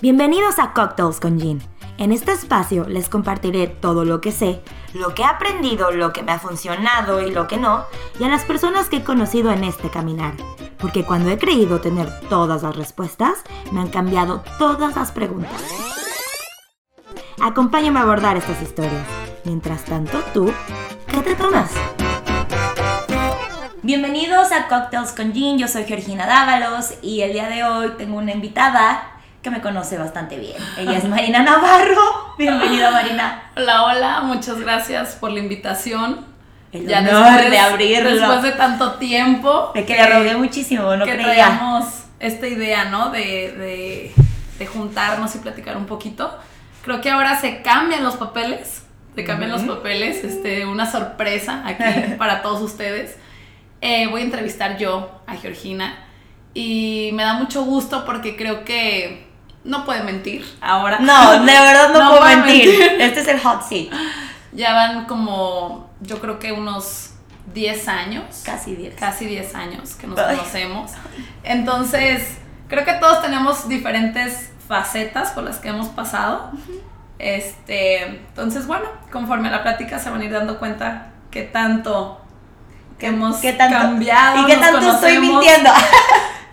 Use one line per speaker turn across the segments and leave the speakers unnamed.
Bienvenidos a Cocktails con Jean. En este espacio les compartiré todo lo que sé, lo que he aprendido, lo que me ha funcionado y lo que no, y a las personas que he conocido en este caminar. Porque cuando he creído tener todas las respuestas, me han cambiado todas las preguntas. Acompáñame a abordar estas historias. Mientras tanto, tú, ¿qué te tomas? Bienvenidos a Cocktails con Jean, yo soy Georgina Dávalos y el día de hoy tengo una invitada que me conoce bastante bien. Ella es Marina Navarro. Bienvenida Marina.
Hola, hola, muchas gracias por la invitación.
El ya honor de abrirlo.
Después de tanto tiempo.
De que le rogué muchísimo, no
que
creía.
esta idea, ¿no? De, de, de, juntarnos y platicar un poquito. Creo que ahora se cambian los papeles. Se cambian los papeles. Este, una sorpresa aquí para todos ustedes. Eh, voy a entrevistar yo a Georgina. Y me da mucho gusto porque creo que no puede mentir ahora.
No, de verdad no, puedo mentir. Este es el hot seat.
Ya van como, yo creo que unos 10 años.
Casi 10.
Casi 10 años que nos conocemos. Entonces, creo que todos tenemos diferentes facetas por las que hemos pasado. Este, entonces, bueno, conforme a la plática se van a ir dando cuenta qué tanto que hemos cambiado.
Y qué tanto estoy mintiendo.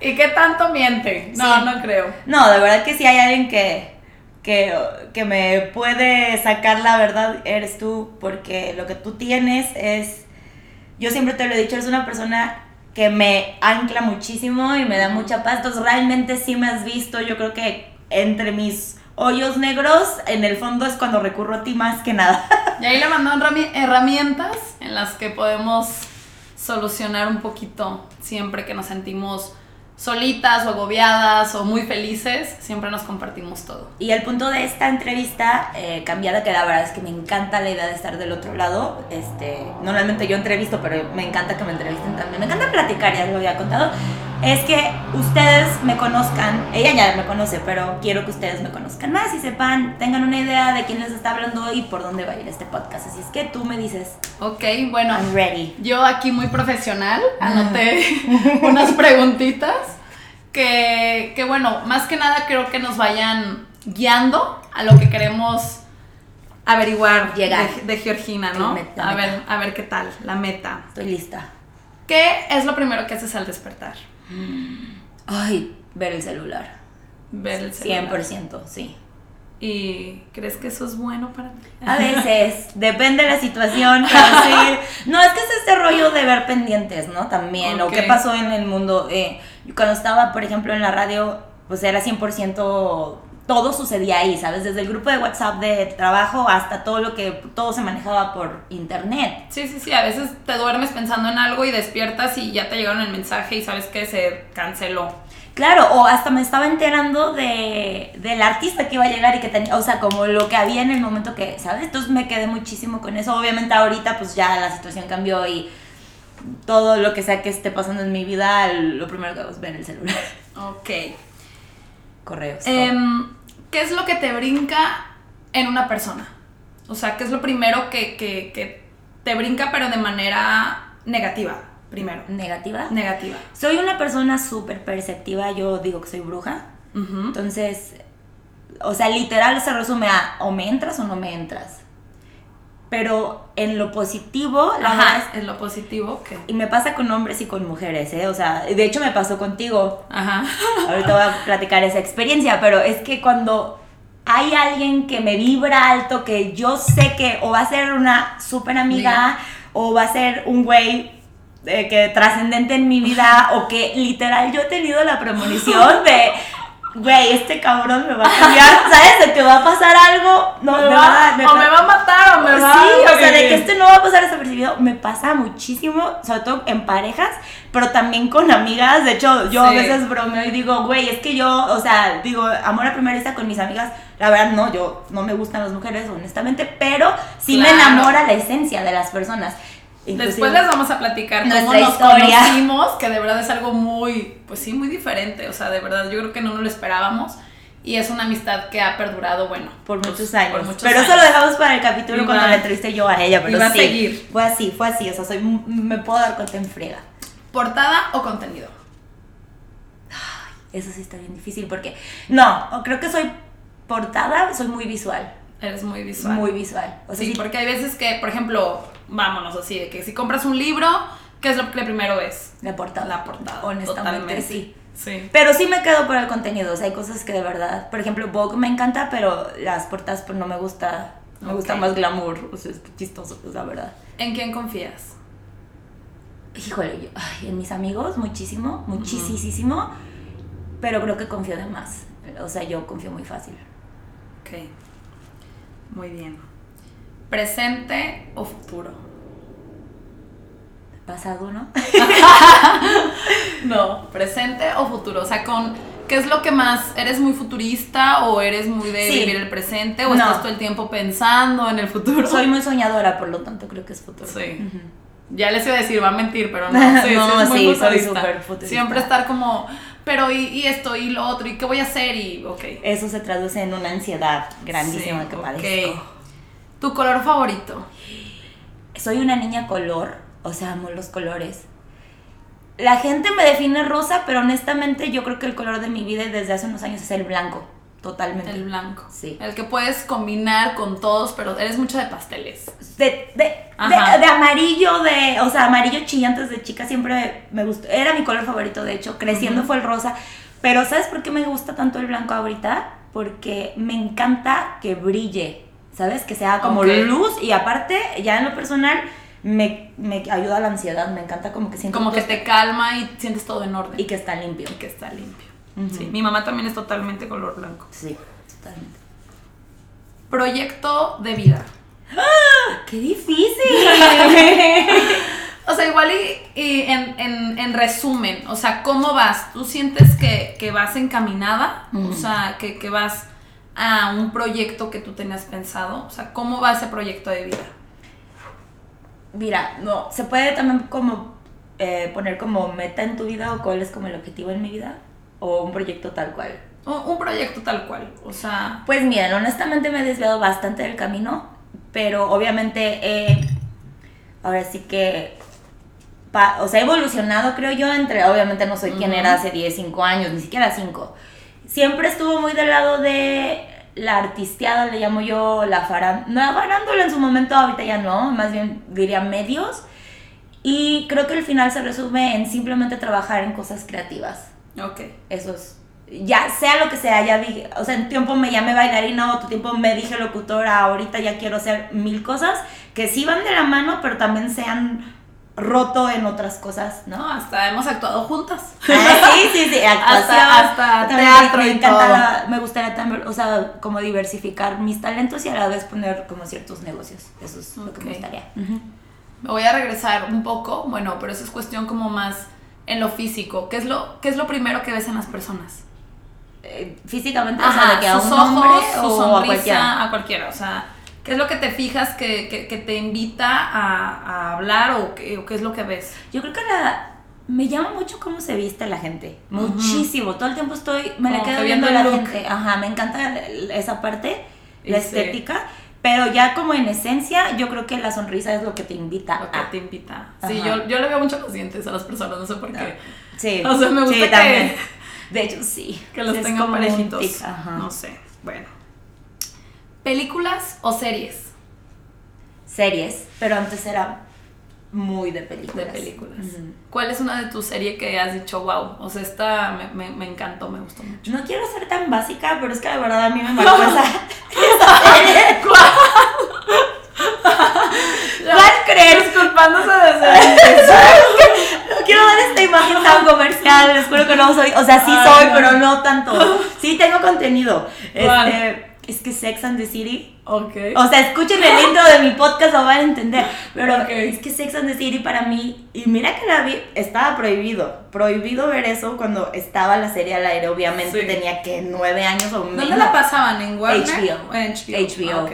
¿Y qué tanto miente? No, no creo.
No, de verdad que si hay alguien que, que, me puede sacar la verdad, eres tú, porque lo que tú tienes es, yo siempre te lo he dicho, eres una persona que me ancla muchísimo y me da mucha paz, entonces realmente sí me has visto, yo creo que entre mis hoyos negros, en el fondo es cuando recurro a ti más que nada.
Y ahí le mandó herramientas en las que podemos solucionar un poquito siempre que nos sentimos solitas o agobiadas o muy felices, siempre nos compartimos todo.
Y el punto de esta entrevista eh, cambiada, que la verdad es que me encanta la idea de estar del otro lado, este, normalmente yo entrevisto, pero me encanta que me entrevisten también, me encanta platicar, ya lo había contado, es que ustedes me conozcan, ella ya me conoce, pero quiero que ustedes me conozcan más y sepan, tengan una idea de quién les está hablando y por dónde va a ir este podcast. Así es que tú me dices.
Ok, bueno.
I'm ready.
Yo aquí muy profesional, anoté unas preguntitas que, que, bueno, más que nada creo que nos vayan guiando a lo que queremos averiguar
Llegar.
De, Georgina, ¿no? a ver, a ver qué tal, la meta.
Estoy lista.
¿Qué es lo primero que haces al despertar?
Ay, ver el celular.
Ver el celular.
100%, sí.
¿Y crees que eso es bueno para ti?
A veces, depende de la situación. no, es que es este rollo de ver pendientes, ¿no? También, o qué pasó en el mundo. Eh, cuando estaba, por ejemplo, en la radio, pues era 100% todo sucedía ahí, ¿sabes? Desde el grupo de WhatsApp de trabajo hasta todo lo que, todo se manejaba por internet.
Sí, sí, sí, a veces te duermes pensando en algo y despiertas y ya te llegaron el mensaje y sabes que se canceló.
Claro, o hasta me estaba enterando de, del artista que iba a llegar y que tenía, o sea, como lo que había en el momento que, ¿sabes? Entonces me quedé muchísimo con eso. Obviamente ahorita pues ya la situación cambió y todo lo que sea que esté pasando en mi vida, lo primero que hago es ver el celular.
Ok.
Correos.
Em, ¿Qué es lo que te brinca en una persona? O sea, ¿qué es lo primero que, que, que te brinca pero de manera negativa? Primero.
¿Negativa?
Negativa.
Soy una persona súper perceptiva, yo digo que soy bruja. Entonces, o sea, literal se resume a o me entras o no me entras. Pero en lo positivo,
la Ajá, es, en lo positivo, ¿qué?
Y me pasa con hombres y con mujeres, ¿eh? O sea, de hecho me pasó contigo.
Ajá.
Ahorita voy a platicar esa experiencia, pero es que cuando hay alguien que me vibra alto, que yo sé que o va a ser una súper amiga, o va a ser un güey eh, que trascendente en mi vida, o que literal yo he tenido la premonición de güey, este cabrón me va a cambiar, ¿sabes? De que va a pasar algo, no,
me, va, o me va a matar o me va
Sí, o sea, de que este no va a pasar desapercibido, me pasa muchísimo, sobre todo en parejas, pero también con amigas, de hecho, yo a veces bromeo y digo, güey, es que yo, o sea, digo, amor a primera vista con mis amigas, la verdad no, yo no me gustan las mujeres, honestamente, pero sí me enamora la esencia de las personas.
Después les vamos a platicar cómo nos conocimos, que de verdad es algo muy, pues sí, muy diferente. O sea, de verdad, yo creo que no nos lo esperábamos. Y es una amistad que ha perdurado, bueno,
por muchos pues, años. pero eso lo dejamos para el capítulo cuando la entrevisté yo a ella. Pero sí,
a seguir.
Fue así, fue así. O sea, soy, me puedo dar cuenta en frega.
¿Portada o contenido?
Eso sí está bien difícil porque, no, creo que soy portada, soy muy visual.
Eres muy visual.
Muy visual.
O sea, sí, porque hay veces que, por ejemplo, vámonos así, de que si compras un libro, ¿qué es lo que primero ves?
La portada.
La portada.
Honestamente, sí.
Sí.
Pero sí me quedo por el contenido. O sea, hay cosas que de verdad. Por ejemplo, Vogue me encanta, pero las portadas pues no me gusta. Me gusta más glamour. O sea, es chistoso, pues la verdad.
¿En quién confías?
Híjole, yo, ay, en mis amigos, muchísimo, muchísimo. Pero creo que confío de más. O sea, yo confío muy fácil.
Ok. Muy bien. ¿Presente o futuro?
Pasado, ¿no?
no, presente o futuro. O sea, con ¿qué es lo que más? ¿Eres muy futurista o eres muy de vivir el presente o estás todo el tiempo pensando en el futuro?
Soy muy soñadora, por lo tanto creo que es futuro.
Sí. Ya les iba a decir, va a mentir, pero no. Sí,
no, sí, soy súper futurista.
Siempre estar como, pero y, esto y lo otro, y qué voy a hacer, y ok.
Eso se traduce en una ansiedad grandísima que padezco.
¿Tu color favorito?
Soy una niña color o sea, amo los colores. La gente me define rosa, pero honestamente yo creo que el color de mi vida desde hace unos años es el blanco. Totalmente.
El blanco.
Sí.
El que puedes combinar con todos, pero eres mucho de pasteles.
De, de, de, amarillo, de. O sea, amarillo chillante desde chica siempre me gustó. Era mi color favorito, de hecho. Creciendo fue el rosa. Pero ¿sabes por qué me gusta tanto el blanco ahorita? Porque me encanta que brille. ¿Sabes? Que sea como luz. Y aparte, ya en lo personal me, me ayuda a la ansiedad, me encanta como que siento...
Como que te calma y sientes todo en orden.
Y que está limpio.
Y que está limpio. Sí, mi mamá también es totalmente color blanco.
Sí, totalmente.
Proyecto de vida.
¡Ah! ¡Qué difícil!
o sea, igual y, en, resumen, o sea, ¿cómo vas? ¿Tú sientes que, vas encaminada? O sea, que, que vas a un proyecto que tú tenías pensado. O sea, ¿cómo va ese proyecto de vida?
mira, no, se puede también como eh, poner como meta en tu vida o cuál es como el objetivo en mi vida o un proyecto tal cual.
un proyecto tal cual, o sea...
Pues mira, honestamente me he desviado bastante del camino, pero obviamente ahora sí que, o sea, he evolucionado creo yo entre, obviamente no soy quien era hace 10, 5 años, ni siquiera 5. Siempre estuvo muy del lado de la artisteada, le llamo yo, la farándula, farándula en su momento, ahorita ya no, más bien diría medios. Y creo que el final se resume en simplemente trabajar en cosas creativas.
Ok.
Eso es, ya sea lo que sea, ya vi, o sea, en tiempo me llamé bailarina, otro tiempo me dije locutora, ahorita ya quiero hacer mil cosas que sí van de la mano, pero también sean roto en otras cosas, ¿no?
Hasta hemos actuado juntas.
Ah, sí, sí, sí,
hasta, teatro
me, encanta, me gustaría también, o sea, como diversificar mis talentos y a la vez poner como ciertos negocios. Eso es lo que me gustaría.
Me voy a regresar un poco, bueno, pero eso es cuestión como más en lo físico. ¿Qué es lo, qué es lo primero que ves en las personas?
Eh, físicamente, o sea, de que a un hombre o a cualquiera.
A cualquiera, o sea ¿Qué es lo que te fijas que, te invita a, hablar o qué, es lo que ves?
Yo creo que la, me llama mucho cómo se viste la gente. Muchísimo. Todo el tiempo estoy, me la quedo viendo la gente. Ajá, me encanta esa parte, la estética. Pero ya como en esencia, yo creo que la sonrisa es lo que te invita.
Lo que te invita. Sí, yo, yo le veo mucho los dientes a las personas, no sé por qué.
Sí.
O sea, me gusta que,
también. De hecho, sí.
Que los tengan parejitos. No sé. Bueno. ¿Películas o series?
Series, pero antes era muy de películas.
De películas. ¿Cuál es una de tus series que has dicho, wow? O sea, esta me, me, encantó, me gustó mucho.
No quiero ser tan básica, pero es que de verdad a mí me marcó esa, serie. ¿Cuál? ¿Cuál crees?
Disculpándose de
ser. no quiero dar esta imagen tan comercial, les juro que no soy. O sea, sí soy, pero no tanto. Sí tengo contenido. Este es que Sex and the City.
Ok.
O sea, escuchen el intro de mi podcast, lo van a entender. Pero es que Sex and the City para mí, y mira que la vi, estaba prohibido. Prohibido ver eso cuando estaba la serie al aire. Obviamente tenía que nueve años o menos.
¿Dónde la pasaban? ¿En Warner?
HBO.
HBO.
HBO.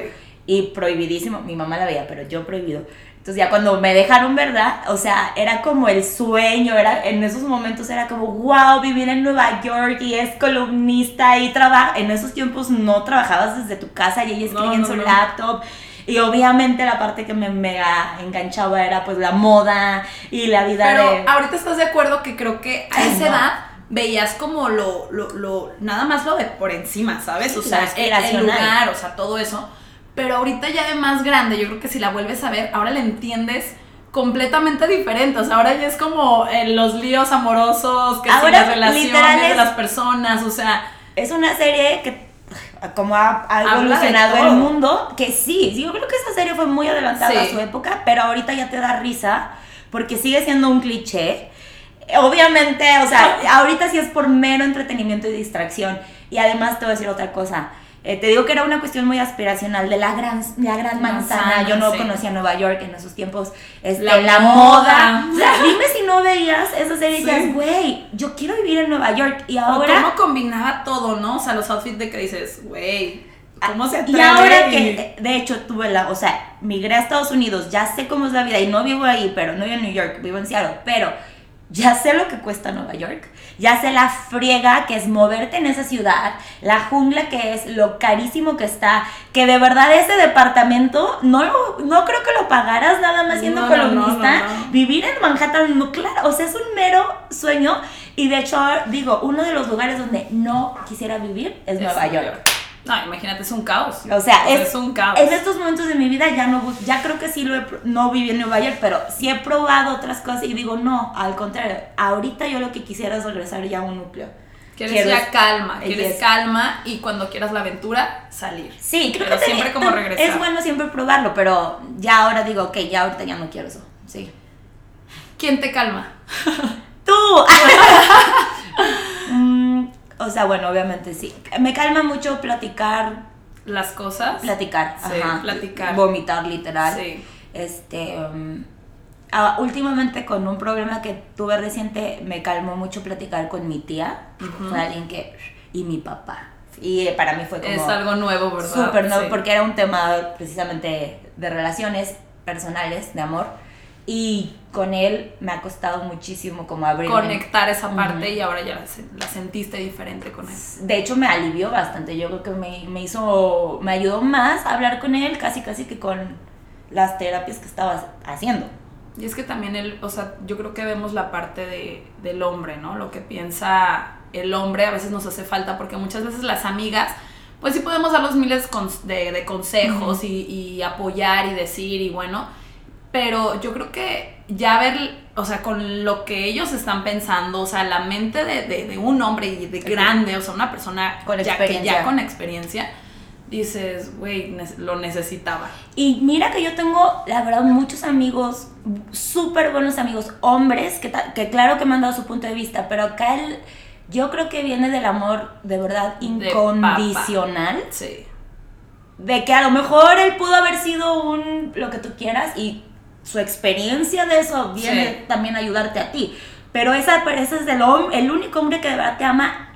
Y prohibidísimo. Mi mamá la veía, pero yo prohibido. Entonces ya cuando me dejaron, ¿verdad? O sea, era como el sueño, era en esos momentos era como, wow, vivir en Nueva York y es columnista y trabaja. En esos tiempos no trabajabas desde tu casa y ella escribía en su laptop. Y obviamente la parte que me mega enganchaba era pues la moda y la vida
Pero ahorita estás de acuerdo que creo que a esa edad veías como lo, lo, lo, nada más lo de por encima, ¿sabes? O sea, el, el lugar, o sea, todo eso. Pero ahorita ya de más grande, yo creo que si la vuelves a ver, ahora la entiendes completamente diferente. O sea, ahora ya es como eh, los líos amorosos, que
Ahora,
las relaciones
literal,
de
es-
las personas, o sea,
Es una serie que como ha, ha evolucionado el mundo, que sí, yo creo que esa serie fue muy adelantada a su época, pero ahorita ya te da risa porque sigue siendo un cliché. Obviamente, o sea, ahorita sí es por mero entretenimiento y distracción. Y además te voy a decir otra cosa. Eh, te digo que era una cuestión muy aspiracional de la gran, la gran manzana.
Manzana,
Yo no
sí.
conocía Nueva York en esos tiempos. Este,
La
la,
moda.
moda. O sea, dime si no veías esa serie y güey, yo quiero vivir en Nueva York. Y
o
ahora.
cómo combinaba todo, ¿no? O sea, los outfits de que dices, güey, ¿cómo se atreve?
Y ahora que, de hecho, tuve la, o sea, migré a Estados Unidos, ya sé cómo es la vida y no vivo ahí, pero no vivo en New York, vivo en Seattle, pero ya sé lo que cuesta Nueva York, ya sé la friega que es moverte en esa ciudad, la jungla que es, lo carísimo que está, que de verdad ese departamento no lo, no creo que lo pagaras nada más siendo
No,
columnista,
no.
vivir en Manhattan, no, claro, o sea, es un mero sueño y de hecho, digo, uno de los lugares donde no quisiera vivir es,
Es
Nueva York.
No, imagínate, es un caos.
O sea, es,
un caos.
En estos momentos de mi vida ya no ya creo que sí lo he, no viví en Nueva York, pero sí he probado otras cosas y digo, no, al contrario, ahorita yo lo que quisiera es regresar ya a un núcleo.
Quieres
Quiero
ya
es-
calma, quieres
yes.
calma y cuando quieras la aventura, salir.
Sí, creo
Pero
que
siempre como regresar.
Es bueno siempre probarlo, pero ya ahora digo, ok, ya ahorita ya no quiero eso. Sí.
¿Quién te calma?
¡Tú! Mm, o sea, bueno, obviamente sí. Me calma mucho platicar,
Las cosas.
platicar,
Sí,
ajá.
platicar.
Vomitar, literal.
Sí.
Este, um, ah, últimamente con un problema que tuve reciente, me calmó mucho platicar con mi tía.
Ujú.
Fue alguien que... Y mi papá. Y eh, para mí fue como...
Es algo nuevo, ¿verdad?
Súper nuevo,
Sí.
porque era un tema precisamente de relaciones personales, de amor. Y con él me ha costado muchísimo como abrirme.
Conectar esa parte
Ujú.
y ahora ya la, la sentiste diferente con él.
De hecho, me alivió bastante. Yo creo que me, me hizo, me ayudó más a hablar con él, casi casi que con las terapias que estaba haciendo.
Y es que también el, o sea, yo creo que vemos la parte de, del hombre, ¿no? Lo que piensa el hombre a veces nos hace falta porque muchas veces las amigas, pues sí podemos darlos miles con- de, de consejos y, y apoyar y decir y bueno, pero yo creo que ya ver, o sea, con lo que ellos están pensando, o sea, la mente de, de- de un hombre y de grande, o sea, una persona
Con
ya, que ya con experiencia, dices, güey, lo necesitaba.
Y mira que yo tengo, la verdad, muchos amigos, súper buenos amigos, hombres, que, que claro que me han dado su punto de vista, pero acá el, yo creo que viene del amor de verdad
De
incondicional.
Sí.
de que a lo mejor él pudo haber sido un lo que tú quieras y su experiencia de eso viene
Sí.
también a ayudarte a ti. Pero esa, ese es el, el único hombre que de verdad te ama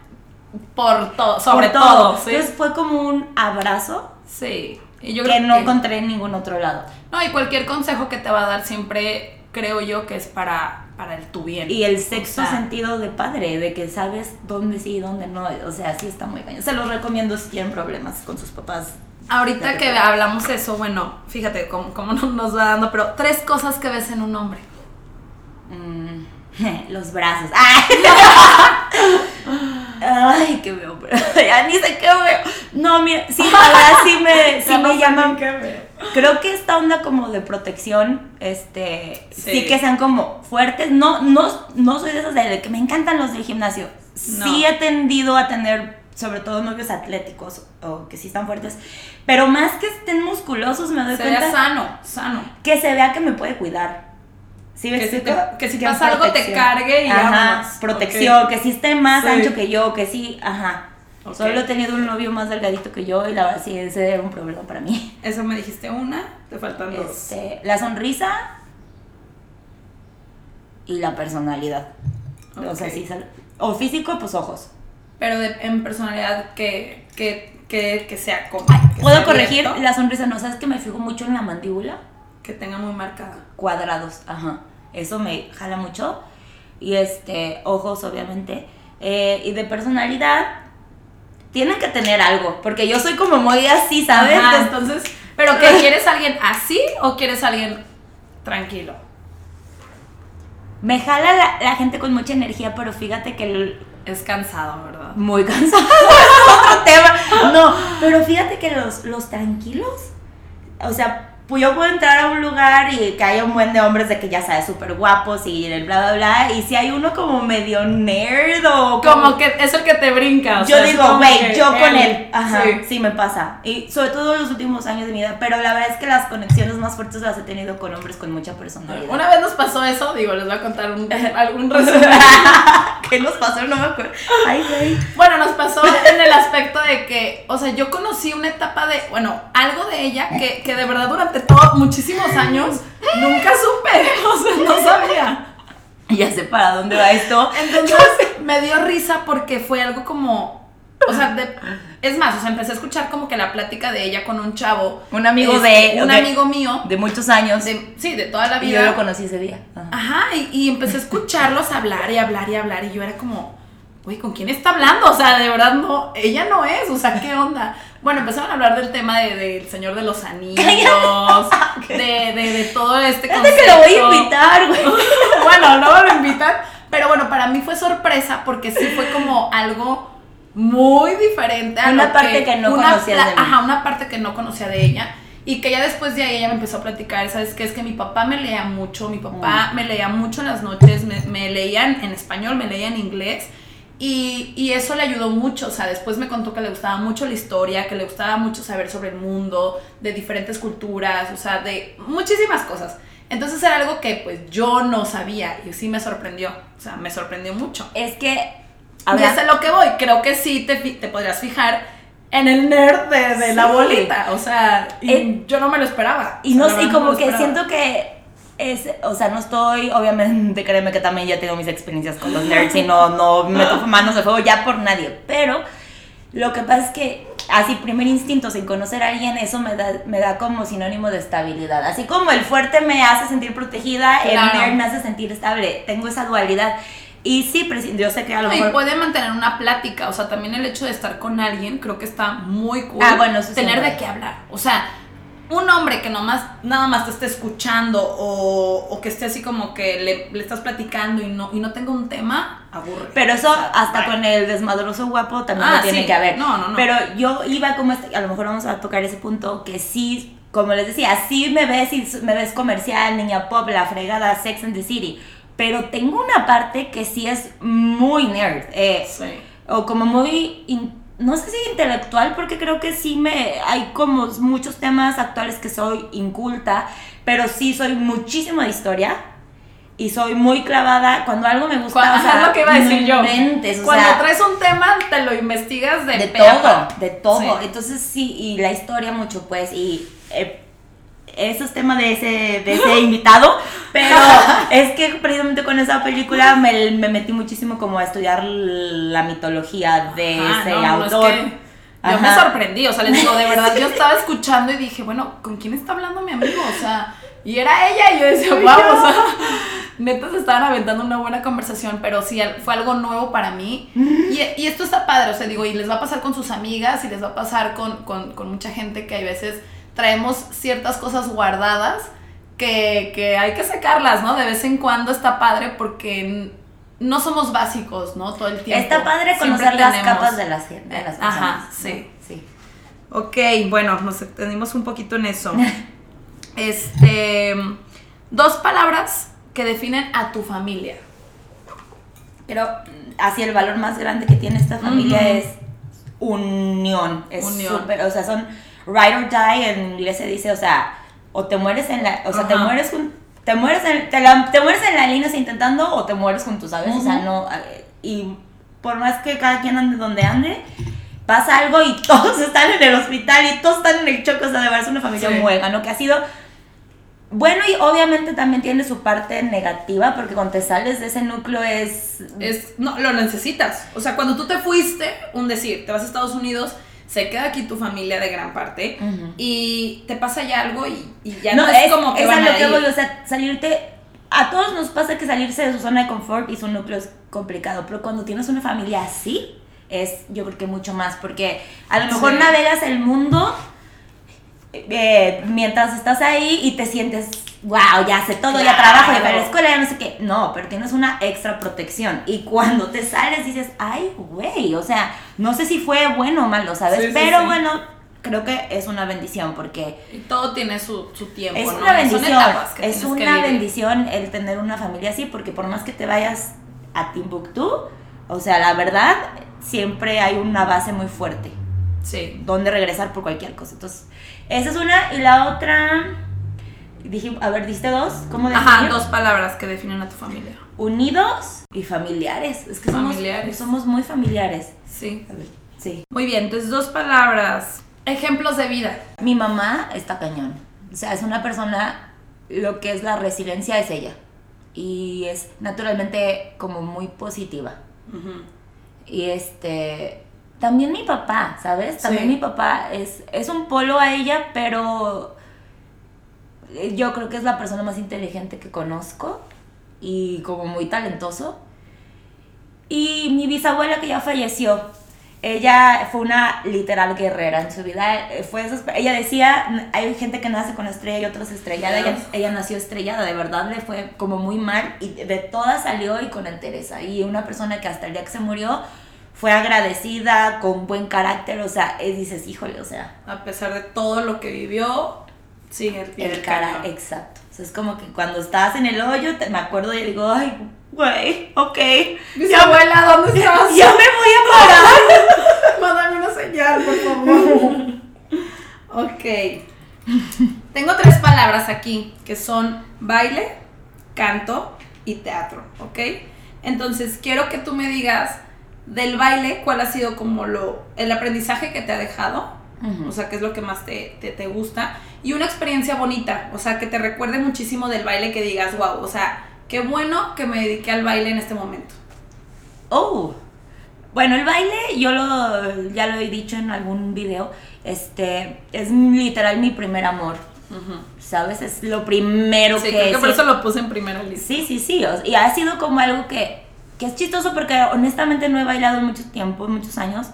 Por todo, sobre
por
todo, sí.
Entonces fue como un abrazo
Sí. Y yo
que
creo
no
que
encontré en ningún otro lado.
No, y cualquier consejo que te va a dar siempre creo yo que es para, para el tu bien.
Y el
O
sexto
sea,
sentido de padre, de que sabes dónde sí y dónde no. O sea, sí está muy cañón. Se los recomiendo si tienen problemas con sus papás.
Ahorita que hablamos eso, bueno, fíjate cómo, cómo no- nos va dando, pero tres cosas que ves en un hombre.
Mm, los brazos. ¡Ay! Ay, qué veo, pero ya ni sé qué veo. No, mira, sí, la verdad sí me, sí me llaman. Creo que esta onda como de protección, este, sí.
Sí.
que sean como fuertes. No, no, no soy de esas de que me encantan los del gimnasio.
No.
Sí he tendido a tener, sobre todo novios atléticos o que sí están fuertes, pero más que estén musculosos me doy
Se vea
cuenta
sano, sano.
que se vea que me puede cuidar. ¿Sí me
Que si, te- que si
Que
pasa algo te cargue y
Ajá,
vámonos.
protección, que sí esté más
Sí.
ancho que yo, que sí, ajá. Solo he tenido un novio más delgadito que yo y la verdad sí, ese era un problema para mí.
Eso me dijiste una, te faltan dos.
Este, la sonrisa y la personalidad. O sea, sí, sal- o físico, pues ojos.
Pero de- en personalidad que, que, que, que sea como. que
Puedo
sea
corregir la sonrisa, no, ¿sabes que me fijo mucho en la mandíbula?
Que tenga muy marcada.
cuadrados, ajá. Eso me jala mucho. Y este, ojos, obviamente. Eh, y de personalidad, tienen que tener algo. Porque yo soy como muy así, ¿sabes?
Ajá,
Entonces,
¿pero qué? ¿Quieres alguien así o quieres alguien tranquilo?
me jala la, la gente con mucha energía, pero fíjate que
Es cansado, ¿verdad?
Muy cansado. es otro tema. No, pero fíjate que los, los tranquilos, o sea, pues yo puedo entrar a un lugar y que haya un buen de hombres de que ya sabes, súper guapos y el bla, bla, bla. Y si hay uno como medio nerd o
Como que es el que te brinca. o
yo
sea,
digo,
como
güey, yo con él. Ajá,
Sí.
sí. me pasa. Y sobre todo en los últimos años de mi vida. Pero la verdad es que las conexiones más fuertes las he tenido con hombres con mucha personalidad.
Una vez nos pasó eso, digo, les voy a contar un, algún resumen.
¿Qué nos pasó? No me acuerdo. Ay, güey.
Bueno, nos pasó en el aspecto de que, o sea, yo conocí una etapa de, bueno, algo de ella que, que de verdad durante todos, muchísimos años, nunca supe, o sea, no sabía.
Ya sé para dónde va esto.
Entonces me dio risa porque fue algo como, o sea, de- es más, o sea, empecé a escuchar como que la plática de ella con un chavo.
Un amigo
este,
de-
Un
de-
amigo mío.
De muchos años.
de- sí, de toda la
y
vida.
yo lo conocí ese día. Ajá.
Ajá, y, y empecé a escucharlos hablar y hablar y hablar y yo era como, güey, ¿con quién está hablando? O sea, de verdad no, ella no es, o sea, ¿qué onda? Bueno, empezaron a hablar del tema de- del Señor de los Anillos, de, de, de todo este
Fíjate que lo voy a
concepto.
invitar, güey.
Bueno, no lo invitan, pero bueno, para mí fue sorpresa porque sí fue como algo muy diferente a
Una
lo
parte que no
una
conocías
pla-
de mí.
Ajá, una parte que no conocía de ella. Y que ya después de ahí ella me empezó a platicar, ¿sabes qué? Es que mi papá me leía mucho, mi papá
Mm.
me leía mucho en las noches, me, me leía en, en español, me leía en inglés. Y, y eso le ayudó mucho, o sea, después me contó que le gustaba mucho la historia, que le gustaba mucho saber sobre el mundo, de diferentes culturas, o sea, de muchísimas cosas. Entonces era algo que pues yo no sabía y sí me sorprendió, o sea, me sorprendió mucho.
Es que.
Y
habla-
es a lo que voy, creo que sí te, te podrías fijar en el nerd de, de la bolita, o sea, y
Eh,
yo no me lo esperaba.
Y
o
no
sea, verdad
como que
esperaba.
siento que es, o sea, no estoy, obviamente, créeme que también ya tengo mis experiencias con los nerds y no, no meto manos de fuego ya por nadie, pero lo que pasa es que así primer instinto sin conocer a alguien, eso me da, me da como sinónimo de estabilidad, así como el fuerte me hace sentir protegida,
Claro.
el nerd me hace sentir estable, tengo esa dualidad. Y sí, yo sé que a lo
No, y
mejor...
puede mantener una plática, o sea, también el hecho de estar con alguien creo que está muy cool.
Ah, bueno, eso
Tener
siempre.
de qué hablar, o sea, un hombre que nomás, nada más te esté escuchando o, o que esté así como que le, le estás platicando y no, y no tenga un tema, aburre.
Pero eso
O sea,
hasta con el desmadroso guapo también
Ah,
lo tiene
sí.
que haber.
No, no, no.
Pero yo iba como, este- a lo mejor vamos a tocar ese punto, que sí, como les decía, sí me ves y me ves comercial, niña pop, la fregada, Sex and the City. Pero tengo una parte que sí es muy nerd. eh,
Sí.
o como muy, in- no sé si intelectual, porque creo que sí me, hay como muchos temas actuales que soy inculta, pero sí soy muchísimo de historia. Y soy muy clavada cuando algo me gusta.
Cuando,
o sea,
es lo que iba a decir yo.
inventes,
Cuando
sea,
traes un tema, te lo investigas de,
de todo, de todo.
Sí.
Entonces sí, y la historia mucho, pues, y eh, eso es tema de ese, de ese invitado, pero es que precisamente con esa película me, me metí muchísimo como a estudiar la mitología de ese
no, no, es
autor.
que yo me sorprendí, o sea, les digo, de verdad, yo estaba escuchando y dije, bueno, ¿con quién está hablando mi amigo? O sea, y era ella, y yo decía, wow, o sea, neta se estaban aventando una buena conversación, pero sí, fue algo nuevo para mí. Y, y esto está padre, o sea, digo, y les va a pasar con sus amigas, y les va a pasar con, con, con mucha gente que hay veces traemos ciertas cosas guardadas que, que hay que sacarlas, ¿no? De vez en cuando está padre porque no somos básicos, ¿no? Todo el tiempo.
Está padre
Siempre
conocer las
tenemos-
capas de las, de las
Ajá,
personas,
sí.
¿no? sí.
Ok, bueno, nos extendimos un poquito en eso. Este, dos palabras que definen a tu familia.
Pero así el valor más grande que tiene esta familia es unión. Es
Unión.
súper, o sea, son ride or die en inglés se dice, o sea, o te mueres en la, o sea, te mueres con, te mueres en, te, la- te mueres en la línea intentando o te mueres juntos, ¿sabes? O sea, no, y por más que cada quien ande donde ande, pasa algo y todos están en el hospital y todos están en el choque, o sea, de verdad es una familia
Sí.
muega, ¿no? Que ha sido bueno y obviamente también tiene su parte negativa porque cuando te sales de ese núcleo es
Es, no, lo necesitas. O sea, cuando tú te fuiste, un decir, te vas a Estados Unidos, se queda aquí tu familia de gran parte y te pasa ya algo y, y ya
no,
no, es, como que
es
van
a lo que voy, o sea, salirte. A todos nos pasa que salirse de su zona de confort y su núcleo es complicado, pero cuando tienes una familia así, es yo creo que mucho más, porque a lo mejor
Sí.
navegas el mundo eh, mientras estás ahí y te sientes wow, ya sé todo, ya trabajo, ya voy a la escuela, ya no sé qué. No, pero tienes una extra protección. Y cuando te sales dices, ay, güey, o sea, no sé si fue bueno o malo, ¿sabes?
Sí,
pero
sí.
bueno, creo que es una bendición porque
Y todo tiene su, su tiempo,
es
¿no?
una bendición. Es una bendición el tener una familia así, porque por más que te vayas a Timbuktu, o sea, la verdad, siempre hay una base muy fuerte
Sí.
donde regresar por cualquier cosa. Entonces, esa es una. Y la otra, dije, a ver, diste dos. ¿Cómo definir?
Ajá, dos palabras que definen a tu familia.
Unidos y familiares. Es que somos,
Familiares.
somos muy familiares.
Sí.
A ver, sí.
Muy bien, entonces dos palabras. Ejemplos de vida.
Mi mamá está cañón. O sea, es una persona, lo que es la resiliencia es ella. Y es naturalmente como muy positiva. Y este. También mi papá, ¿sabes? También
Sí.
mi papá es, es un polo a ella, pero eh, yo creo que es la persona más inteligente que conozco y como muy talentoso. Y mi bisabuela que ya falleció, ella fue una literal guerrera en su vida. eh, Fue ella decía, hay gente que nace con estrella y otras estrellada. Ella, ella nació estrellada, de verdad le fue como muy mal y de todas salió y con entereza. Y una persona que hasta el día que se murió fue agradecida, con buen carácter, o sea, eh, dices, híjole, o sea,
A pesar de todo lo que vivió, sigue el pie
el cara, exacto. O sea, es como que cuando estás en el hoyo, te- me acuerdo y digo, ay, güey, ok,
Bisabuela, ¿dónde estás?
ya me voy a parar.
Mándame una señal, por favor. ok. Tengo tres palabras aquí que son baile, canto y teatro, ¿ok? Entonces quiero que tú me digas del baile cuál ha sido como lo el aprendizaje que te ha dejado, o sea, qué es lo que más te, te, te gusta y una experiencia bonita, o sea, que te recuerde muchísimo del baile que digas, wow, o sea, qué bueno que me dediqué al baile en este momento.
Oh, bueno, el baile, yo lo, ya lo he dicho en algún video, este, es literal mi primer amor, ¿sabes? Es lo primero
Sí,
que...
creo que por
sí-
eso lo puse en primera lista.
Sí, sí, sí. Y ha sido como algo que, que es chistoso porque honestamente no he bailado mucho tiempo, muchos años.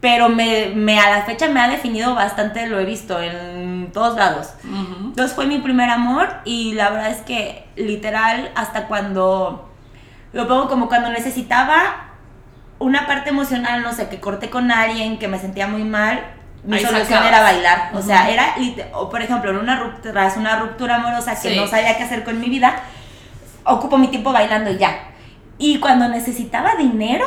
Pero me, me- a la fecha me ha definido bastante, lo he visto en todos lados.
Ujú.
Entonces fue mi primer amor y la verdad es que literal hasta cuando, lo pongo como cuando necesitaba una parte emocional, no sé, que corté con alguien, que me sentía muy mal, mi
Ahí
solución era bailar. O sea, era, o por ejemplo, en una ruptura, tras una ruptura amorosa que
Sí.
no sabía qué hacer con mi vida, ocupo mi tiempo bailando y ya. Y cuando necesitaba dinero,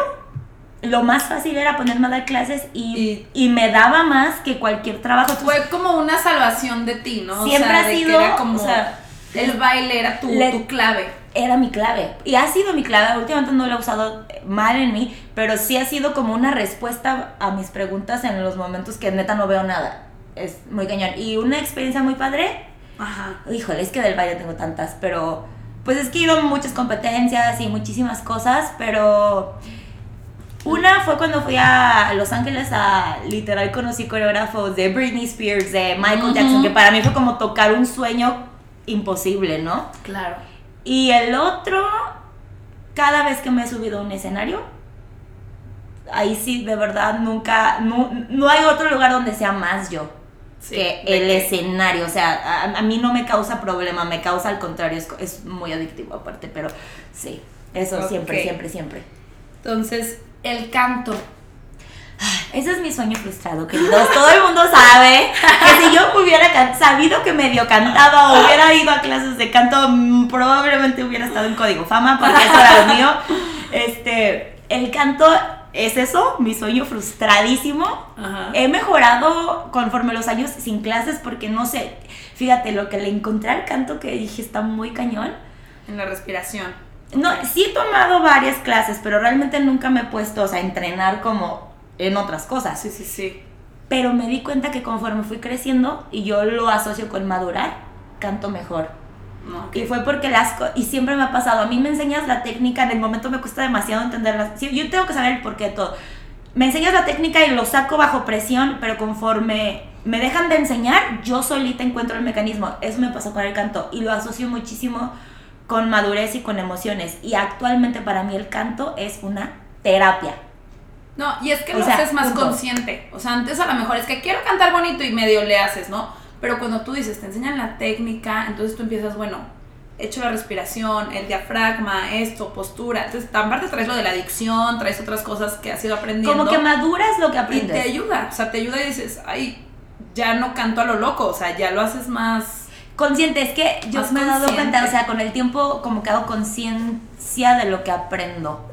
lo más fácil era ponerme a dar clases y, y me daba más que cualquier trabajo.
Fue como una salvación de ti, ¿no?
Siempre
o sea,
ha sido,
era como
o sea,
el baile era tu,
le-
tu clave.
era mi clave. Y ha sido mi clave. Últimamente no lo he usado mal en mí, pero sí ha sido como una respuesta a mis preguntas en los momentos que neta no veo nada. Es muy cañón. Y una experiencia muy padre.
Ajá.
Híjole, es que del baile tengo tantas, pero pues es que he ido a muchas competencias y muchísimas cosas, pero una fue cuando fui a Los Ángeles a literal conocí coreógrafos de Britney Spears, de Michael. Jackson, que para mí fue como tocar un sueño imposible, ¿no?
Claro.
Y el otro, cada vez que me he subido a un escenario, ahí sí, de verdad, nunca, no, no hay otro lugar donde sea más yo
Sí,
que el
que-
escenario. O sea, a, a mí no me causa problema, me causa al contrario, es, es muy adictivo aparte, pero sí, eso siempre, siempre, siempre.
Entonces, el canto.
Ese es mi sueño frustrado, queridos. Todo el mundo sabe que si yo hubiera sabido que medio cantaba o hubiera ido a clases de canto, mm, probablemente hubiera estado en Código Fama, porque eso era lo mío. Este, el canto es eso, mi sueño frustradísimo.
Ajá.
He mejorado conforme los años sin clases porque no sé, fíjate lo que le encontré al canto que dije está muy cañón.
En la respiración.
No, sí he tomado varias clases, pero realmente nunca me he puesto o sea, a entrenar como en otras cosas.
Sí, sí, sí.
Pero me di cuenta que conforme fui creciendo y yo lo asocio con madurar, canto mejor.
No, ok.
Y fue porque las y siempre me ha pasado, a mí me enseñas la técnica, en el momento me cuesta demasiado entenderla. Sí, yo tengo que saber el porqué de todo. Me enseñas la técnica y lo saco bajo presión, pero conforme me dejan de enseñar, yo solita encuentro el mecanismo. Eso me pasó con el canto y lo asocio muchísimo con madurez y con emociones. Y actualmente para mí el canto es una terapia.
No, y es que
O
lo
sea,
haces más
punto.
consciente. O sea, antes a lo mejor es que quiero cantar bonito y medio le haces, ¿no? Pero cuando tú dices, te enseñan la técnica, entonces tú empiezas, bueno, hecho la respiración, el diafragma, esto, postura. Entonces, aparte traes lo de la adicción, traes otras cosas que has ido aprendiendo.
Como que maduras lo que
y
aprendes.
te ayuda, o sea, te ayuda y dices, ay, ya no canto a lo loco, o sea, ya lo haces más...
Consciente, es que yo me he dado cuenta, o sea, con el tiempo como que hago conciencia de lo que aprendo.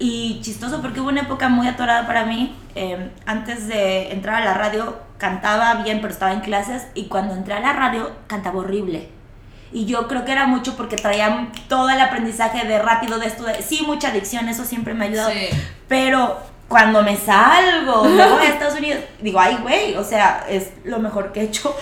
Y chistoso porque hubo una época muy atorada para mí. eh, antes de entrar a la radio cantaba bien, pero estaba en clases. Y cuando entré a la radio cantaba horrible. Y yo creo que era mucho porque traía todo el aprendizaje de rápido de esto. de- sí, mucha adicción, eso siempre me ha ayudado.
Sí.
Pero cuando me salgo, me voy a Estados Unidos, digo, ay, güey, o sea, es lo mejor que he hecho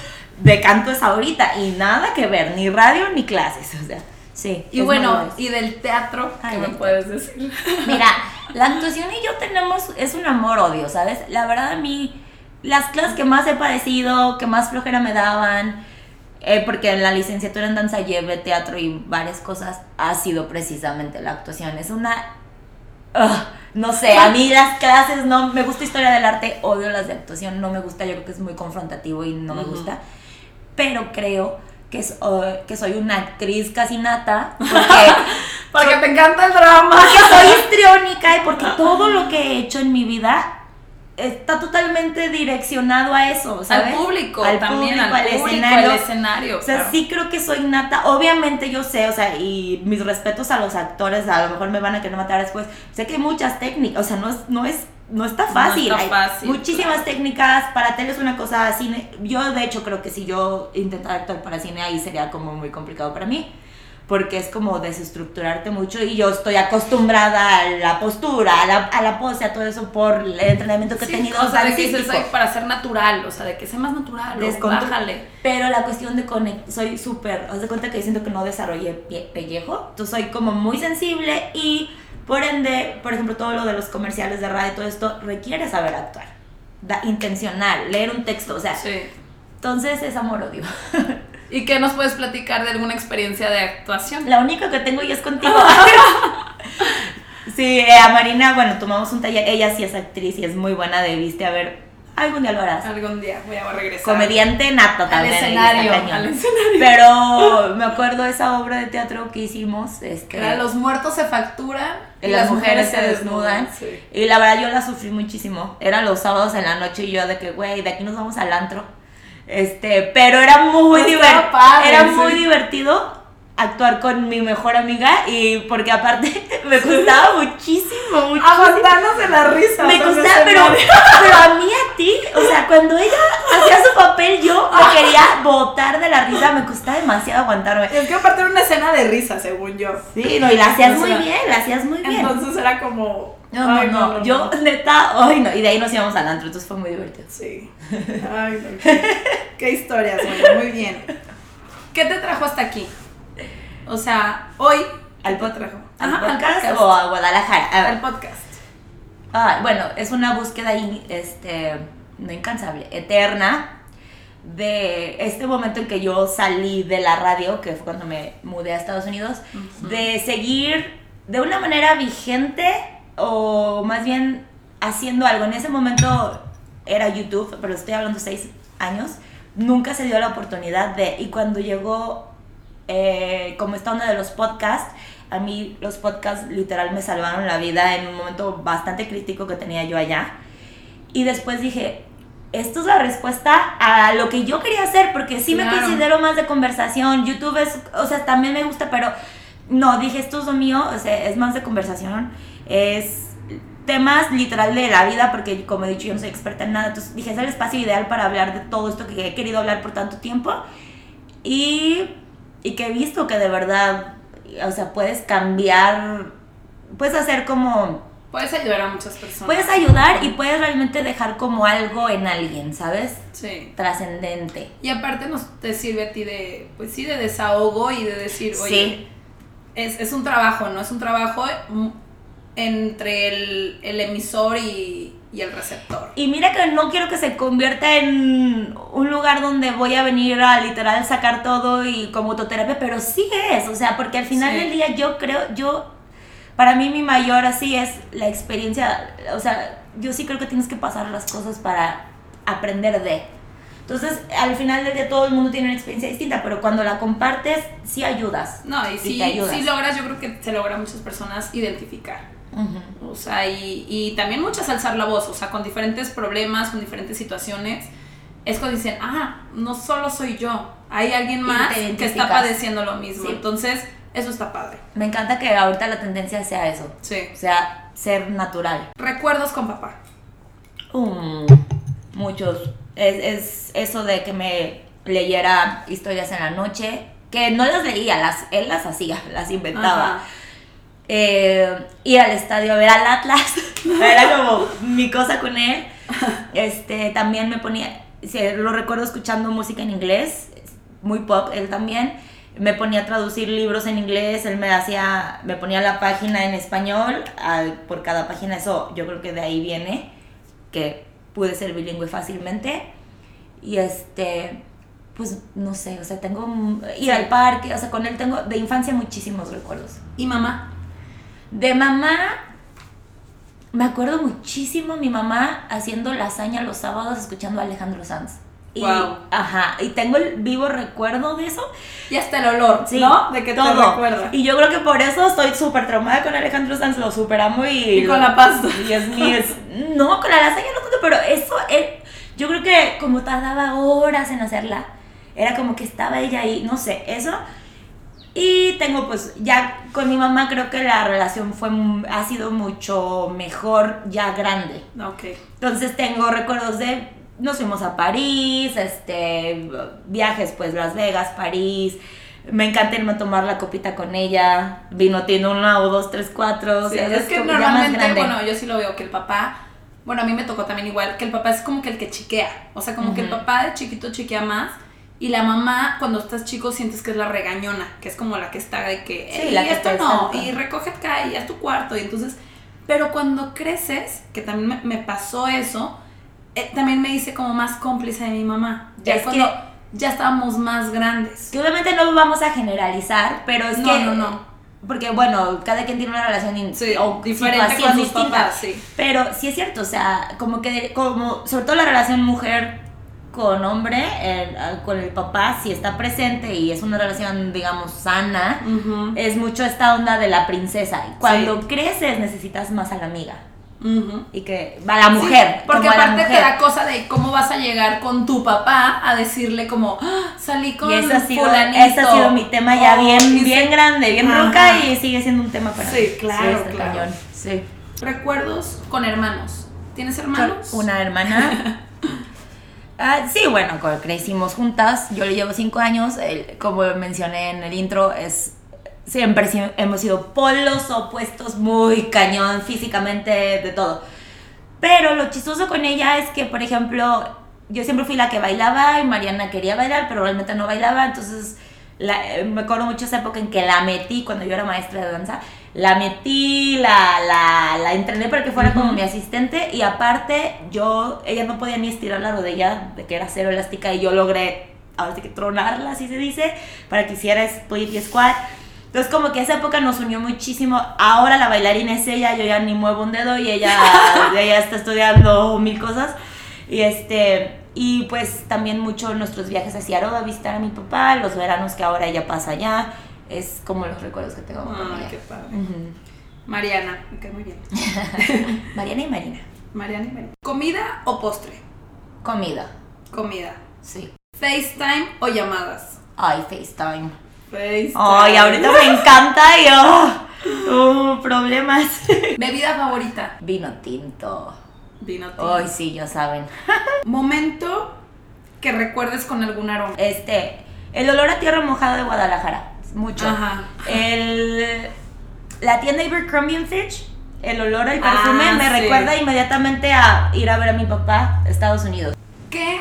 de canto es ahorita. Y nada que ver, ni radio ni clases, o sea, sí.
Y bueno, y del teatro, ¿qué
Ay,
me puedes decir?
Mira, la actuación y yo tenemos, es un amor-odio, ¿sabes? La verdad a mí, las clases que más he padecido, que más flojera me daban, eh, porque en la licenciatura en danza llevé teatro y varias cosas, ha sido precisamente la actuación. Es una... no sé, a mí las clases no... Me gusta historia del arte, odio las de actuación, no me gusta, yo creo que es muy confrontativo y no me gusta. Pero creo que, es, uh, que soy una actriz casi nata, porque...
Porque te encanta el drama.
Porque soy histriónica y porque todo lo que he hecho en mi vida está totalmente direccionado a eso, ¿sabes?
Al público,
Al
también,
público,
al público,
escenario.
al escenario.
O sea,
claro.
sí creo que soy nata. Obviamente yo sé, o sea, y mis respetos a los actores, a lo mejor me van a querer matar después. Sé que hay muchas técnicas, o sea, no es, no es, no está
No
fácil.
está
hay
fácil,
muchísimas técnicas. Para tele es una cosa, cine. Yo, de hecho, creo que si yo intentara actuar para cine, ahí sería como muy complicado para mí. Porque es como desestructurarte mucho y yo estoy acostumbrada a la postura, a la, a la pose, a todo eso por el entrenamiento que
Sí,
he tenido.
o sea, de que. "Ay, para ser natural, o sea, de que sea más natural, o
Descontro-
bájale.
Pero la cuestión de conectar, soy súper, haz de cuenta que siento que no desarrollé pie- pellejo, entonces soy como muy sensible y por ende, por ejemplo, todo lo de los comerciales de radio todo esto requiere saber actuar, da, intencional, leer un texto, o sea,
Sí.
entonces es amor-odio.
¿Y qué nos puedes platicar de alguna experiencia de actuación?
La única que tengo yo es contigo. sí, eh, a Marina, bueno, tomamos un taller, ella sí es actriz y es muy buena de viste, a ver, algún día lo harás.
Algún día voy a regresar.
Comediante nata
al
también. está
escenario, al escenario.
Pero me acuerdo de esa obra de teatro que hicimos, este,
Era, los muertos se facturan
y las mujeres se desnudan.
Sí.
Y la verdad yo la sufrí muchísimo. Eran los sábados en la noche y yo de que, güey, de aquí nos vamos al antro. Este, pero era muy divertido.
padre,
Era
sí.
muy divertido actuar con mi mejor amiga y porque aparte me costaba muchísimo, muchísimo.
Aguantándose la risa.
Me costaba, pero, pero a mí, a ti, o sea, cuando ella hacía su papel, yo me quería botar de la risa, me costaba demasiado aguantarme.
Es que aparte era una escena de risa, según yo.
Sí, no, y la hacías muy bien, la hacías muy bien.
Entonces era como.
No, no,
ay,
no, yo neta, ay no, y de ahí nos íbamos al antro, entonces fue muy divertido.
Sí. Ay, no, qué, qué historias, bueno, muy bien. ¿Qué te trajo hasta aquí? O sea, hoy. ¿qué
¿Al
te trajo?
¿Al
Ajá, al
podcast
podcast.
o a Guadalajara? A.
Al podcast.
Ah, bueno, es una búsqueda in- este, no incansable, eterna, de este momento en que yo salí de la radio, que fue cuando me mudé a Estados Unidos, de seguir de una manera vigente o más bien haciendo algo. En ese momento era YouTube, pero estoy hablando seis años, nunca se dio la oportunidad de, y cuando llegó eh, como esta onda de los podcasts, a mí los podcasts literal me salvaron la vida en un momento bastante crítico que tenía yo allá. Y después dije, esto es la respuesta a lo que yo quería hacer, porque sí me considero más de conversación. YouTube es, o sea, también me gusta, pero no, dije, esto es lo mío, o sea, es más de conversación. Es temas literal de la vida, porque como he dicho, yo no soy experta en nada. Entonces dije, es el espacio ideal para hablar de todo esto que he querido hablar por tanto tiempo. Y, y que he visto que de verdad, o sea, puedes cambiar, puedes hacer como
Puedes ayudar a muchas personas.
Puedes ayudar y puedes realmente dejar como algo en alguien, ¿sabes?
Sí.
Trascendente.
Y aparte nos te sirve a ti de, pues sí, de desahogo y de decir, oye,
Sí.
es, es un trabajo, ¿no? Es un trabajo mm, entre el, el emisor y, y el receptor.
Y mira que no quiero que se convierta en un lugar donde voy a venir a literal sacar todo y como autoterapia, pero sí es, o sea, porque al final
Sí.
del día yo creo, yo, para mí mi mayor así es la experiencia, o sea, yo sí creo que tienes que pasar las cosas para aprender de. Entonces, al final del día todo el mundo tiene una experiencia distinta, pero cuando la compartes, sí ayudas.
No, y sí,
te ayudas.
sí logras, yo creo que se logra a muchas personas identificar.
Ujú.
O sea, y, y también muchas alzar la voz, o sea, con diferentes problemas, con diferentes situaciones. Es cuando dicen, ah, no solo soy yo, hay alguien más que está padeciendo lo mismo.
Sí.
Entonces, eso está padre.
Me encanta que ahorita la tendencia sea eso.
Sí.
O sea, ser natural.
Recuerdos con papá.
Um, muchos. Es, es eso de que me leyera historias en la noche, que no las leía, las, él las hacía, las inventaba.
Ajá.
Eh, ir al estadio a ver al Atlas, era como mi cosa con él. Este, también me ponía, lo recuerdo escuchando música en inglés, muy pop, él también. Me ponía a traducir libros en inglés, él me hacía, me ponía la página en español al- por cada página, eso yo creo que de ahí viene, que pude ser bilingüe fácilmente. Y este, pues no sé, o sea, tengo ir al parque, o sea, con él tengo de infancia muchísimos recuerdos.
¿Y mamá?
De mamá, me acuerdo muchísimo mi mamá haciendo lasaña los sábados escuchando a Alejandro Sanz. Y,
Guau.
Ajá, y tengo el vivo recuerdo de eso.
Y hasta el olor,
Sí,
¿no? De que te
todo.
recuerda.
Y yo creo que por eso estoy súper traumada con Alejandro Sanz, lo superamo y...
Y con la pasta.
Dios mío, es- no, con la lasaña no tanto, pero eso, él, yo creo que como tardaba horas en hacerla, era como que estaba ella ahí, no sé, eso. Y tengo pues, ya con mi mamá creo que la relación fue, ha sido mucho mejor ya grande.
Ok.
Entonces tengo recuerdos de, nos fuimos a París, este, viajes pues Las Vegas, París. Me encanta irme a tomar la copita con ella. Vino tiene una o dos, tres, cuatro. o
Sí,
sea,
es que normalmente, bueno, yo sí lo veo que el papá, bueno, a mí me tocó también igual, que el papá es como que el que chiquea. O sea, como que el papá de chiquito chiquea más. Y la mamá, cuando estás chico, sientes que es la regañona, que es como la que está de que,
Sí,
"Ey,
la que
esto no, y recoge acá, y haz tu cuarto, y entonces, pero cuando creces, que también me, me pasó eso, eh, también me hice como más cómplice de mi mamá. Ya
Es
cuando
que-
ya estábamos más grandes.
Que obviamente no vamos a generalizar, pero es
No,
que.
no, no.
Porque bueno, cada quien tiene una relación in-
Sí,
o
diferente con sus
distinta.
papás, sí.
Pero sí es cierto, o sea, como que, como, sobre todo la relación mujer con hombre, eh, con el papá, si está presente y es una relación, digamos, sana, es mucho esta onda de la princesa. Cuando creces necesitas más a la amiga. Y que va la mujer.
Sí, porque aparte te da cosa de cómo vas a llegar con tu papá a decirle como, "Ah, salí con
Y ese ha, sido,
fulanito".
ese ha sido mi tema ya
O
bien, bien grande, bien
Ajá.
ronca y sigue siendo un tema para
Sí,
mí.
claro,
está
claro.
cañón, Sí.
Recuerdos con hermanos. ¿Tienes hermanos?
Una hermana. Ah, sí, bueno, crecimos juntas. Yo le llevo cinco años. como mencioné en el intro, es siempre si- hemos sido polos opuestos, muy cañón físicamente, de todo. Pero lo chistoso con ella es que, por ejemplo, yo siempre fui la que bailaba y Mariana quería bailar, pero realmente no bailaba. Entonces, eh, me acuerdo mucho esa época en que la metí cuando yo era maestra de danza. La metí, la, la, la entrené para que fuera como mi asistente y aparte yo, ella no podía ni estirar la rodilla de que era cero elástica y yo logré, ahora sí que tronarla, así se dice, para que hiciera split y squat. Entonces como que esa época nos unió muchísimo. Ahora la bailarina es ella, yo ya ni muevo un dedo y ella, ella está estudiando mil cosas. Y este y pues también mucho nuestros viajes hacia Aroa a visitar a mi papá, los veranos que ahora ella pasa allá, es como los recuerdos que tengo
Ay, qué padre.
Ujú.
Mariana, me cae muy bien.
Mariana y Marina.
Mariana y Mariana. ¿Comida o postre?
Comida,
Comida.
sí.
¿FaceTime o llamadas?
Ay, FaceTime.
FaceTime.
Ay, ahorita me encanta y oh, uh, problemas.
¿Bebida favorita?
Vino tinto.
Vino tinto.
Ay, sí, ya saben.
¿Momento que recuerdes con algún aroma?
Este, el olor a tierra mojada de Guadalajara. Mucho.
Ajá.
El, la tienda Abercrombie Fitch, el olor al
Ah,
perfume me
sí.
recuerda inmediatamente a ir a ver a mi papá a Estados Unidos.
¿Qué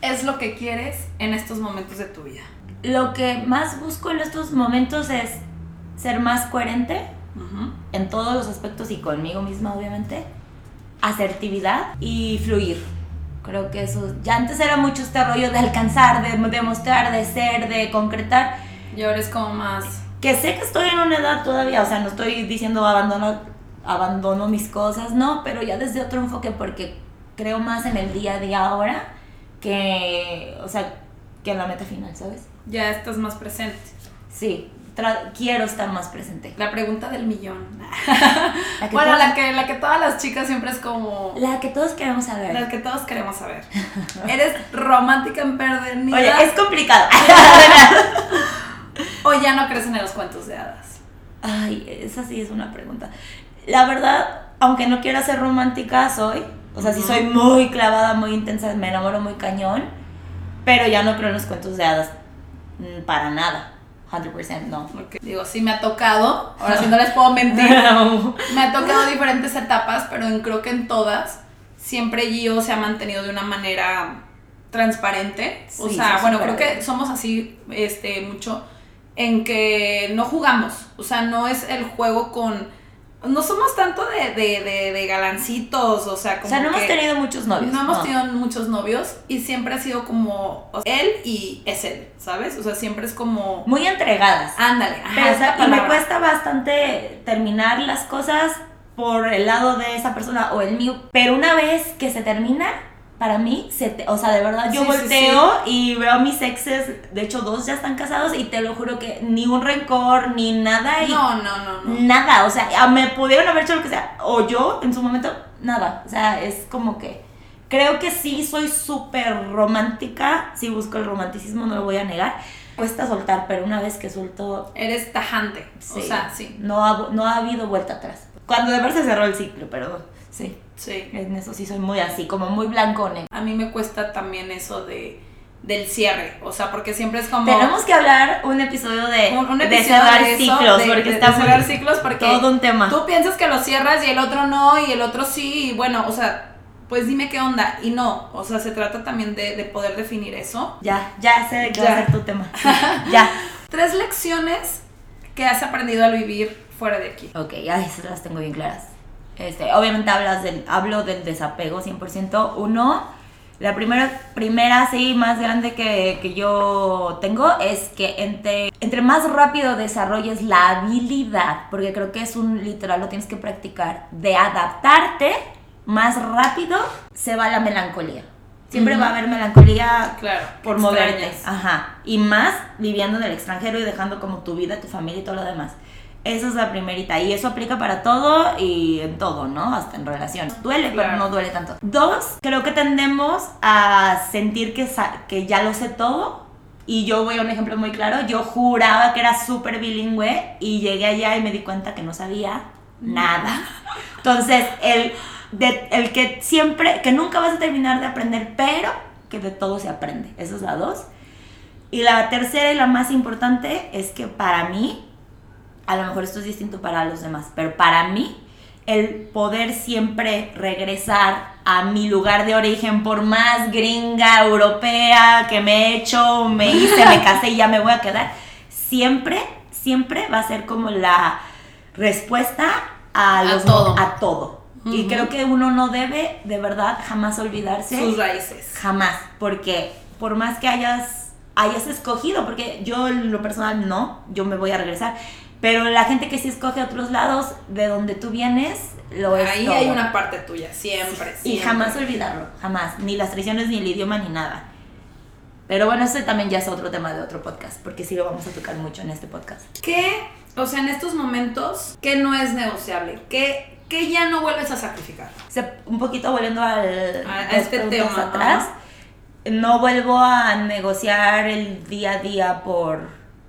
es lo que quieres en estos momentos de tu vida?
Lo que más busco en estos momentos es ser más coherente en todos los aspectos y conmigo misma, obviamente. Asertividad y fluir. Creo que eso, ya antes era mucho este rollo de alcanzar, de demostrar, de ser, de concretar.
Y ahora es como más...
Que sé que estoy en una edad todavía, o sea, no estoy diciendo abandono, abandono mis cosas, no, pero ya desde otro enfoque porque creo más en el día a día ahora que, o sea, que en la meta final, ¿sabes?
Ya estás más presente.
Sí, quiero estar más presente.
La pregunta del millón.
La que,
bueno,
todos,
la que, la que todas las chicas siempre es como...
la que todos queremos saber.
La que todos queremos saber. ¿Eres romántica empedernida?
Oye, es complicado.
¿O ya no crees en los cuentos de hadas?
Ay, esa sí es una pregunta. La verdad, aunque no quiera ser romántica, soy. O sea, sí soy muy clavada, muy intensa, me enamoro muy cañón. Pero ya no creo en los cuentos de hadas. mm, Para nada. 100% no.
Digo, sí me ha tocado, ahora sí no les puedo mentir, me ha tocado diferentes etapas, pero en- creo que en todas siempre Gio se ha mantenido de una manera transparente. o
Sí,
sea,
sí,
bueno, creo que somos así este mucho en que no jugamos, o sea, no es el juego con no somos tanto de, de, de, de galancitos, o sea, como
O sea, no hemos tenido muchos novios.
no hemos tenido muchos novios y siempre ha sido como o sea, él y es él, ¿sabes? O sea, siempre es como
Muy entregadas.
ándale, ajá,
Pero, o
es
sea,
la
y me cuesta bastante terminar las cosas por el lado de esa persona o el mío. Pero una vez que se termina, para mí, se te- o sea, de verdad, yo
Sí, sí,
volteo y veo a mis exes, de hecho dos ya están casados y te lo juro que ni un rencor, ni nada. Y
No, no, no, no.
Nada, o sea, me pudieron haber hecho lo que sea, o yo en su momento, nada. O sea, es como que creo que sí soy súper romántica, sí busco el romanticismo, no lo voy a negar. Cuesta soltar, pero una vez que suelto,
Eres tajante,
sí,
o sea, sí,
No, ha, no ha habido vuelta atrás. Cuando de verdad se cerró el ciclo, pero sí,
sí.
en eso sí soy muy así, como muy blanco o negro.
A mí me cuesta también eso de del cierre, o sea, porque siempre es como
Tenemos que hablar un episodio de,
un, un
de
episodio
cerrar
de eso,
ciclos,
de-
porque
de-
está
cerrar ciclos porque
todo un tema.
tú piensas que lo cierras y el otro no y el otro sí y bueno, o sea, pues dime qué onda y no, o sea, se trata también de, de poder definir eso.
Ya, ya sé de qué va a ser tu tema. Sí, ya.
Tres lecciones que has aprendido al vivir fuera de aquí.
Ok, ya esas las tengo bien claras. Este, obviamente hablas del, hablo del desapego 100%. Uno, la primera, primera sí, más grande que, que yo tengo es que entre, entre más rápido desarrolles la habilidad, porque creo que es un literal, lo tienes que practicar, de adaptarte, más rápido se va la melancolía. Siempre va a haber melancolía
Claro,
por moverte.
extrañas.
Ajá. Y más viviendo en el extranjero y dejando como tu vida, tu familia y todo lo demás. Esa es la primerita. Y eso aplica para todo y en todo, ¿no? Hasta en relaciones. Duele, pero
Claro.
no duele tanto. Dos, creo que tendemos a sentir que, que ya lo sé todo. Y yo voy a un ejemplo muy claro. Yo juraba que era súper bilingüe y llegué allá y me di cuenta que no sabía nada. Entonces, el, de, el que siempre, que nunca vas a terminar de aprender, pero que de todo se aprende. Esa es la dos. Y la tercera y la más importante es que para mí, a lo mejor esto es distinto para los demás, pero para mí, el poder siempre regresar a mi lugar de origen, por más gringa, europea que me he hecho, me hice, me casé y ya me voy a quedar, siempre, siempre va a ser como la respuesta a,
A
los,
todo.
a todo. Y
Ujú.
creo que uno no debe de verdad jamás olvidarse
Sus raíces.
Jamás, porque por más que hayas, hayas escogido, porque yo en lo personal no, yo me voy a regresar, pero la gente que sí escoge a otros lados de donde tú vienes, lo es
Ahí
todo.
hay una parte tuya, siempre.
Y
siempre.
jamás olvidarlo, jamás, ni las traiciones, ni el idioma, ni nada. Pero bueno, ese también ya es otro tema de otro podcast, porque sí lo vamos a tocar mucho en este podcast.
¿Qué, o sea, en estos momentos, qué no es negociable? ¿Qué, qué ya no vuelves a sacrificar?
Un poquito volviendo al
A- a este tema,
atrás, no vuelvo a negociar el día a día por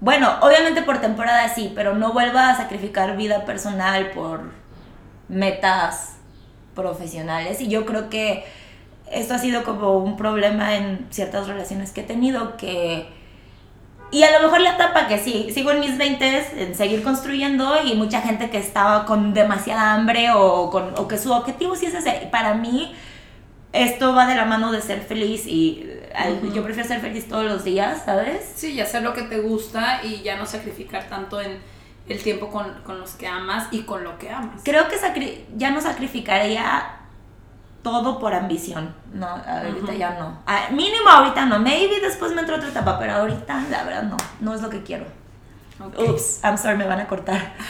bueno, obviamente por temporada sí, pero no vuelvo a sacrificar vida personal por metas profesionales y yo creo que esto ha sido como un problema en ciertas relaciones que he tenido que y a lo mejor la etapa que sí, sigo en mis 20 en seguir construyendo y mucha gente que estaba con demasiada hambre o, con, o que su objetivo sí es ese. Para mí, esto va de la mano de ser feliz y yo prefiero ser feliz todos los días, ¿sabes?
Sí, y hacer lo que te gusta y ya no sacrificar tanto en el tiempo con, con los que amas y con lo que amas.
Creo que sacri- ya no sacrificaría todo por ambición. No, ahorita ya no. Ah, mínimo ahorita no. Maybe después me entra otra etapa, pero ahorita la verdad no. No es lo que quiero.
Ok.
Ups, I'm sorry, me van a cortar.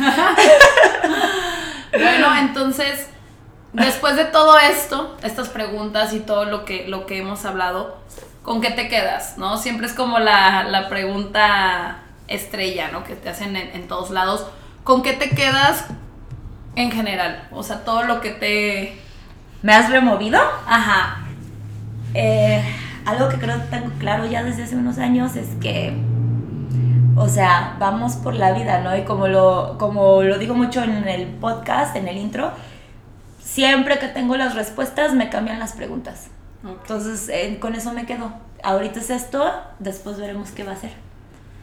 Bueno, entonces, después de todo esto, estas preguntas y todo lo que, lo que hemos hablado, ¿con qué te quedas? ¿No? Siempre es como la, la pregunta estrella, ¿no? Que te hacen en, en, todos lados. ¿Con qué te quedas en general? O sea, todo lo que te...
¿Me has removido?
Ajá.
Eh, algo que creo que tengo claro ya desde hace unos años es que, o sea, vamos por la vida, ¿no? Y como lo, como lo digo mucho en el podcast, en el intro, siempre que tengo las respuestas me cambian las preguntas. Entonces, eh, con eso me quedo. Ahorita es esto, después veremos qué va a ser.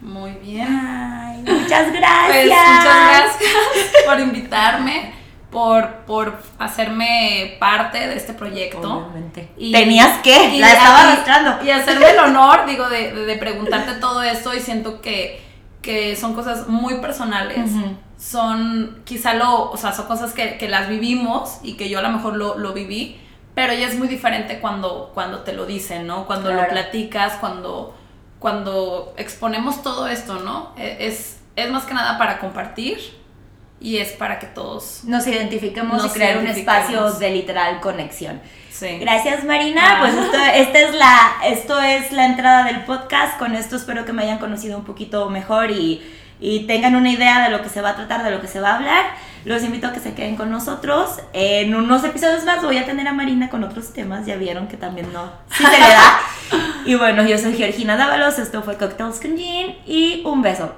Muy bien.
Ay, muchas gracias.
Pues muchas gracias por invitarme, por, por hacerme parte de este proyecto.
Obviamente. Y, Tenías que, la estaba arrastrando.
Y hacerme el honor, digo, de, de, de, preguntarte todo esto y siento que, que son cosas muy personales. Uh -huh. Son quizá lo, o sea, son cosas que, que, las vivimos y que yo a lo mejor lo, lo viví, pero ya es muy diferente cuando, cuando te lo dicen, ¿no? Cuando claro. lo platicas, cuando cuando exponemos todo esto, ¿no? Es, es más que nada para compartir y es para que todos
nos identifiquemos nos y crear un espacio de literal conexión.
Sí.
Gracias Marina, ah. pues esto, esta es la, esto es la entrada del podcast, con esto espero que me hayan conocido un poquito mejor y, y tengan una idea de lo que se va a tratar, de lo que se va a hablar. Los invito a que se queden con nosotros. En unos episodios más voy a tener a Marina con otros temas. Ya vieron que también no. Sí se le da. y bueno, yo soy Georgina Dávalos. Esto fue Cocktails con Jean. Y un beso.